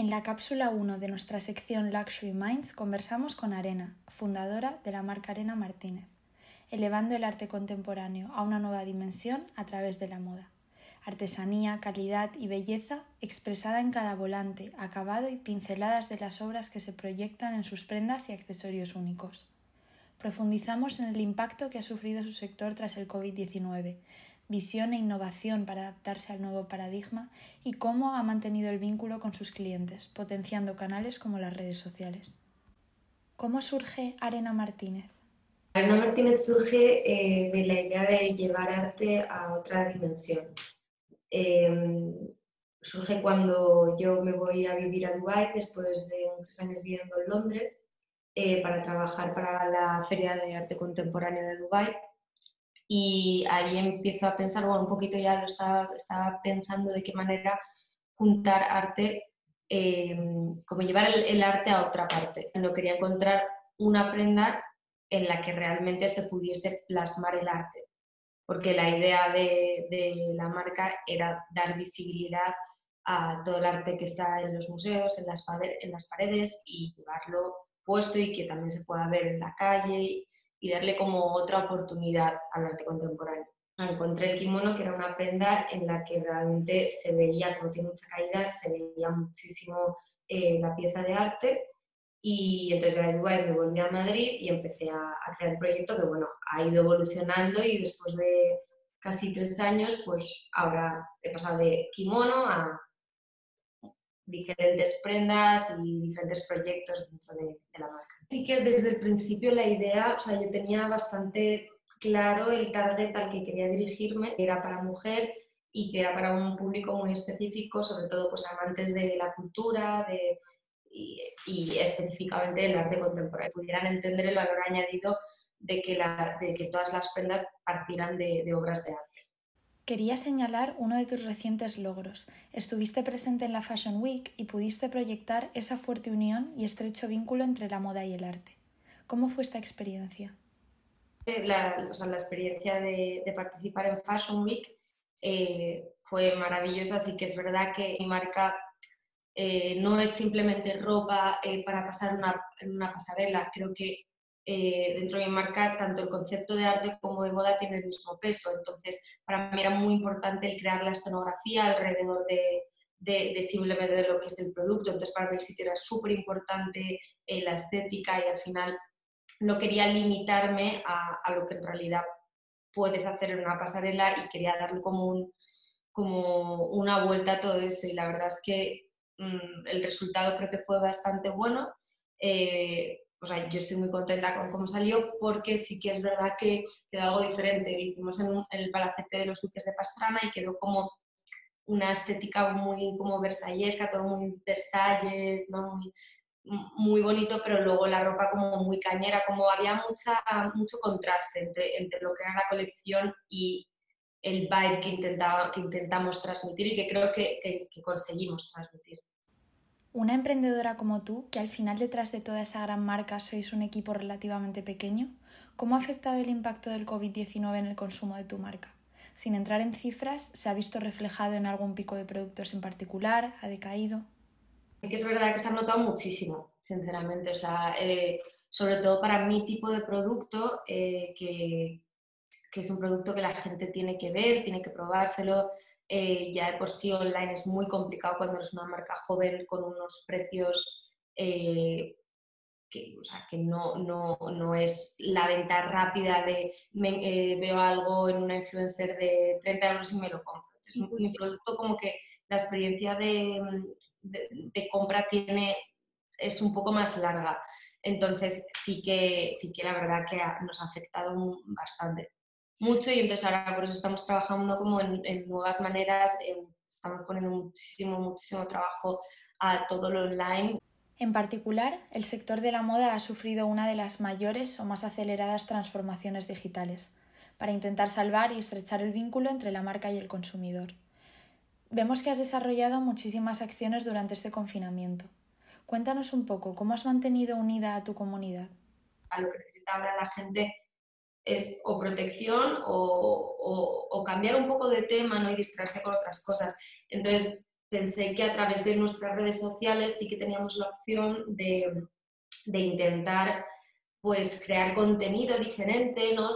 En la cápsula 1 de nuestra sección Luxury Minds conversamos con Arena, fundadora de la marca Arena Martínez, elevando el arte contemporáneo a una nueva dimensión a través de la moda. Artesanía, calidad y belleza expresada en cada volante, acabado y pinceladas de las obras que se proyectan en sus prendas y accesorios únicos. Profundizamos en el impacto que ha sufrido su sector tras el COVID-19, visión e innovación para adaptarse al nuevo paradigma y cómo ha mantenido el vínculo con sus clientes, potenciando canales como las redes sociales. ¿Cómo surge Arena Martínez? Arena Martínez surge eh, de la idea de llevar arte a otra dimensión. Em, surge cuando yo me voy a vivir a Dubái después de muchos años viviendo en Londres eh, para trabajar para la Feria de Arte Contemporáneo de Dubái y ahí empiezo a pensar, bueno, un poquito ya lo estaba, pensando de qué manera juntar arte, eh, como llevar el, arte a otra parte. No quería encontrar una prenda en la que realmente se pudiese plasmar el arte, porque la idea de, la marca era dar visibilidad a todo el arte que está en los museos, en las paredes y llevarlo puesto y que también se pueda ver en la calle y darle como otra oportunidad al arte contemporáneo. Encontré el kimono, que era una prenda en la que realmente se veía, como tiene mucha caída, se veía muchísimo eh, la pieza de arte. Y entonces de Dubái me volví a Madrid y empecé a, crear el proyecto que, bueno, ha ido evolucionando y después de casi tres años, pues ahora he pasado de kimono a diferentes prendas y diferentes proyectos dentro de, de la marca sí que desde el principio la idea, o sea, yo tenía bastante claro el target al que quería dirigirme, que era para mujer y que era para un público muy específico, sobre todo pues amantes de la cultura de, y, específicamente del arte contemporáneo, pudieran entender el valor añadido de que, la, de que todas las prendas partieran de, de obras de arte. Quería señalar uno de tus recientes logros. Estuviste presente en la Fashion Week y pudiste proyectar esa fuerte unión y estrecho vínculo entre la moda y el arte. ¿Cómo fue esta experiencia? Sea, la experiencia de, participar en Fashion Week eh, fue maravillosa, así que es verdad que mi marca eh, no es simplemente ropa eh, para pasar una, una pasarela, creo que eh, dentro de mi marca tanto el concepto de arte como de moda tiene el mismo peso. Entonces, para mí era muy importante el crear la escenografía alrededor de, simplemente de lo que es el producto. Entonces, para mí el sitio era súper importante eh, la estética y al final no quería limitarme a, lo que en realidad puedes hacer en una pasarela y quería darle como, un, como una vuelta a todo eso. Y la verdad es que mmm, el resultado creo que fue bastante bueno. Eh, o sea, yo estoy muy contenta con cómo salió porque sí que es verdad que quedó algo diferente. Lo hicimos en, el palacete de los duques de Pastrana y quedó como una estética muy como versallesca, todo muy Versalles, ¿no? muy, muy bonito, pero luego la ropa como muy cañera, como había mucha, mucho contraste entre, entre lo que era la colección y el vibe que, intentaba, que intentamos transmitir y que creo que, que, que conseguimos transmitir. Una emprendedora como tú, que al final detrás de toda esa gran marca sois un equipo relativamente pequeño, ¿cómo ha afectado el impacto del COVID-19 en el consumo de tu marca? Sin entrar en cifras, ¿se ha visto reflejado en algún pico de productos en particular? ¿Ha decaído? Sí que es verdad que se ha notado muchísimo, sinceramente. O sea, eh, sobre todo para mi tipo de producto, eh, que, que es un producto que la gente tiene que ver, tiene que probárselo, eh, ya de por sí online es muy complicado cuando eres una marca joven con unos precios eh, que, o sea, que no, no, no, es la venta rápida de me, eh, veo algo en una influencer de 30 euros y me lo compro. Entonces, mi producto como que la experiencia de, de, de, compra tiene, es un poco más larga. Entonces sí que, sí que la verdad que nos ha afectado bastante mucho y entonces ahora por eso estamos trabajando como en, en nuevas maneras, estamos poniendo muchísimo, muchísimo trabajo a todo lo online. En particular, el sector de la moda ha sufrido una de las mayores o más aceleradas transformaciones digitales para intentar salvar y estrechar el vínculo entre la marca y el consumidor. Vemos que has desarrollado muchísimas acciones durante este confinamiento. Cuéntanos un poco cómo has mantenido unida a tu comunidad. A lo que necesita ahora la gente es o protección o, o, o, cambiar un poco de tema ¿no? y distraerse con otras cosas. Entonces, pensé que a través de nuestras redes sociales sí que teníamos la opción de, de intentar pues crear contenido diferente, ¿no?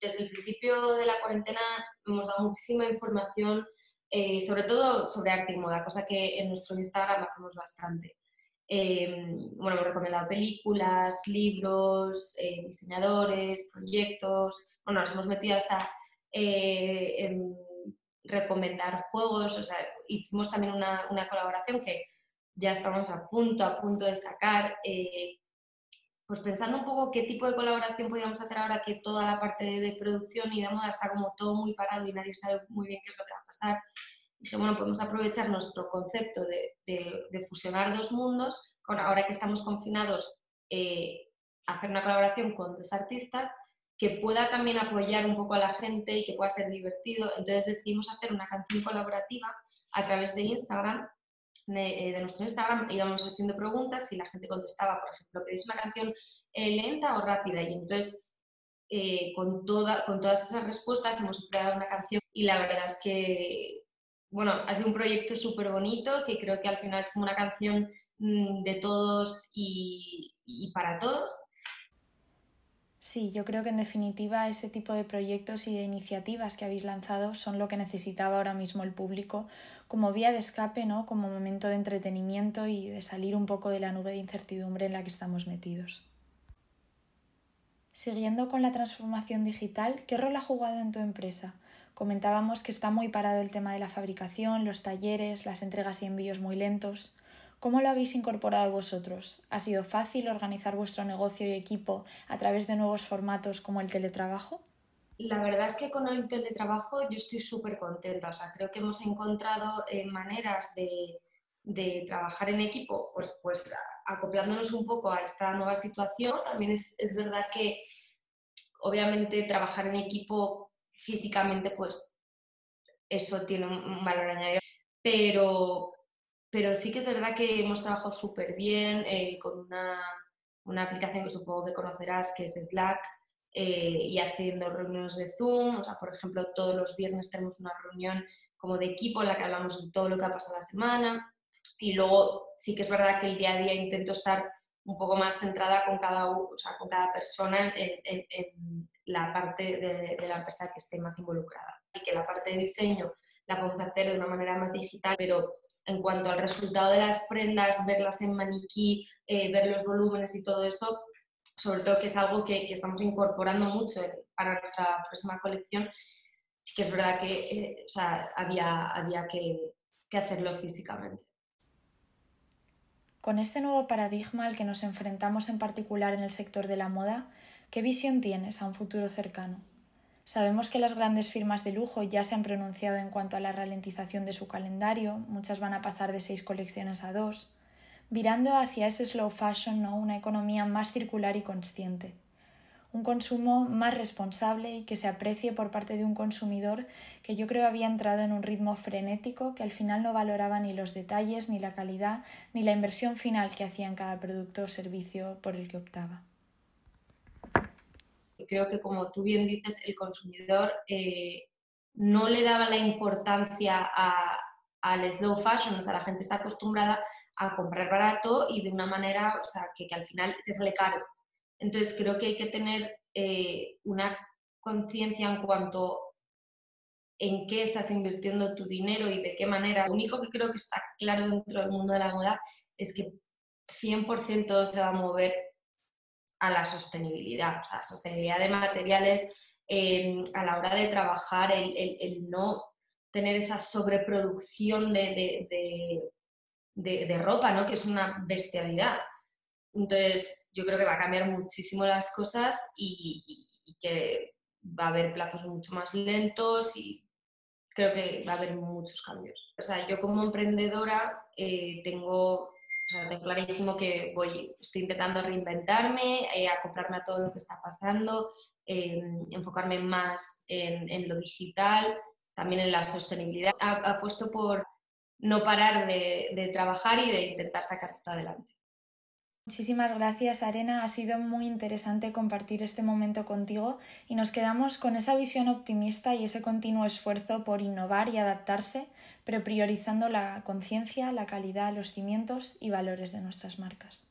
desde el principio de la cuarentena hemos dado muchísima información, eh, sobre todo sobre arte y moda, cosa que en nuestro Instagram hacemos bastante. Eh, bueno, hemos recomendado películas, libros, eh, diseñadores, proyectos. Bueno, nos hemos metido hasta en recomendar juegos. O sea, hicimos también una, una, colaboración que ya estamos a punto, a punto de sacar, pues pensando un poco qué tipo de colaboración podíamos hacer ahora que toda la parte de, producción y de moda está como todo muy parado y nadie sabe muy bien qué es lo que va a pasar, dije, bueno, podemos aprovechar nuestro concepto de, fusionar dos mundos, con ahora que estamos confinados, eh, hacer una colaboración con dos artistas que pueda también apoyar un poco a la gente y que pueda ser divertido. Entonces decidimos hacer una canción colaborativa a través de Instagram eh, de, nuestro Instagram íbamos haciendo preguntas y la gente contestaba, por ejemplo, ¿queréis una canción eh, lenta o rápida? Y entonces, eh, con, toda, con todas esas respuestas hemos creado una canción y la verdad es que, bueno, ha sido un proyecto súper bonito que creo que al final es como una canción mm, de todos y, y para todos Sí, yo creo que en definitiva ese tipo de proyectos y de iniciativas que habéis lanzado son lo que necesitaba ahora mismo el público como vía de escape, ¿no? como momento de entretenimiento y de salir un poco de la nube de incertidumbre en la que estamos metidos. Siguiendo con la transformación digital, ¿qué rol ha jugado en tu empresa? Comentábamos que está muy parado el tema de la fabricación, los talleres, las entregas y envíos muy lentos. ¿Cómo lo habéis incorporado vosotros? ¿Ha sido fácil organizar vuestro negocio y equipo a través de nuevos formatos como el teletrabajo? La verdad es que con el teletrabajo yo estoy súper contenta. O sea, creo que hemos encontrado eh, maneras de, trabajar en equipo, pues, pues acoplándonos un poco a esta nueva situación. También es, es verdad que, obviamente, trabajar en equipo físicamente, pues eso tiene un valor añadido. Pero, pero sí que es verdad que hemos trabajado súper bien eh, con una, una, aplicación que supongo que conocerás, que es Slack, eh, y haciendo reuniones de Zoom. O sea, por ejemplo, todos los viernes tenemos una reunión como de equipo en la que hablamos de todo lo que ha pasado la semana. Y luego sí que es verdad que el día a día intento estar un poco más centrada con cada, o sea, con cada persona en, en, en la parte de, la empresa que esté más involucrada. Así que la parte de diseño la podemos hacer de una manera más digital, pero en cuanto al resultado de las prendas, verlas en maniquí, eh, ver los volúmenes y todo eso, sobre todo que es algo que, estamos incorporando mucho para nuestra próxima colección, sí que es verdad que eh, había, había que, que hacerlo físicamente. Con este nuevo paradigma al que nos enfrentamos en particular en el sector de la moda, ¿qué visión tienes a un futuro cercano? Sabemos que las grandes firmas de lujo ya se han pronunciado en cuanto a la ralentización de su calendario, muchas van a pasar de seis colecciones a dos, virando hacia ese slow fashion, ¿no? una economía más circular y consciente. Un consumo más responsable y que se aprecie por parte de un consumidor que yo creo había entrado en un ritmo frenético que al final no valoraba ni los detalles, ni la calidad, ni la inversión final que hacía en cada producto o servicio por el que optaba creo que como tú bien dices, el consumidor eh, no le daba la importancia al slow fashion, o sea, la gente está acostumbrada a comprar barato y de una manera, o sea, que, al final te sale caro. Entonces creo que hay que tener eh, una conciencia en cuanto en qué estás invirtiendo tu dinero y de qué manera. Lo único que creo que está claro dentro del mundo de la moda es que 100% se va a mover a la sostenibilidad, o sea, sostenibilidad de materiales em, a la hora de trabajar, el, no tener esa sobreproducción de, de, ropa, ¿no? que es una bestialidad. Entonces, yo creo que va a cambiar muchísimo las cosas y, que va a haber plazos mucho más lentos y creo que va a haber muchos cambios. O sea, yo como emprendedora eh, tengo tengo clarísimo que voy, estoy intentando reinventarme, eh, acoplarme a todo lo que está pasando, enfocarme más en, lo digital, también en la sostenibilidad. Apuesto por no parar de, trabajar y de intentar sacar esto adelante. Muchísimas gracias, Arena. Ha sido muy interesante compartir este momento contigo y nos quedamos con esa visión optimista y ese continuo esfuerzo por innovar y adaptarse, pero priorizando la conciencia, la calidad, los cimientos y valores de nuestras marcas.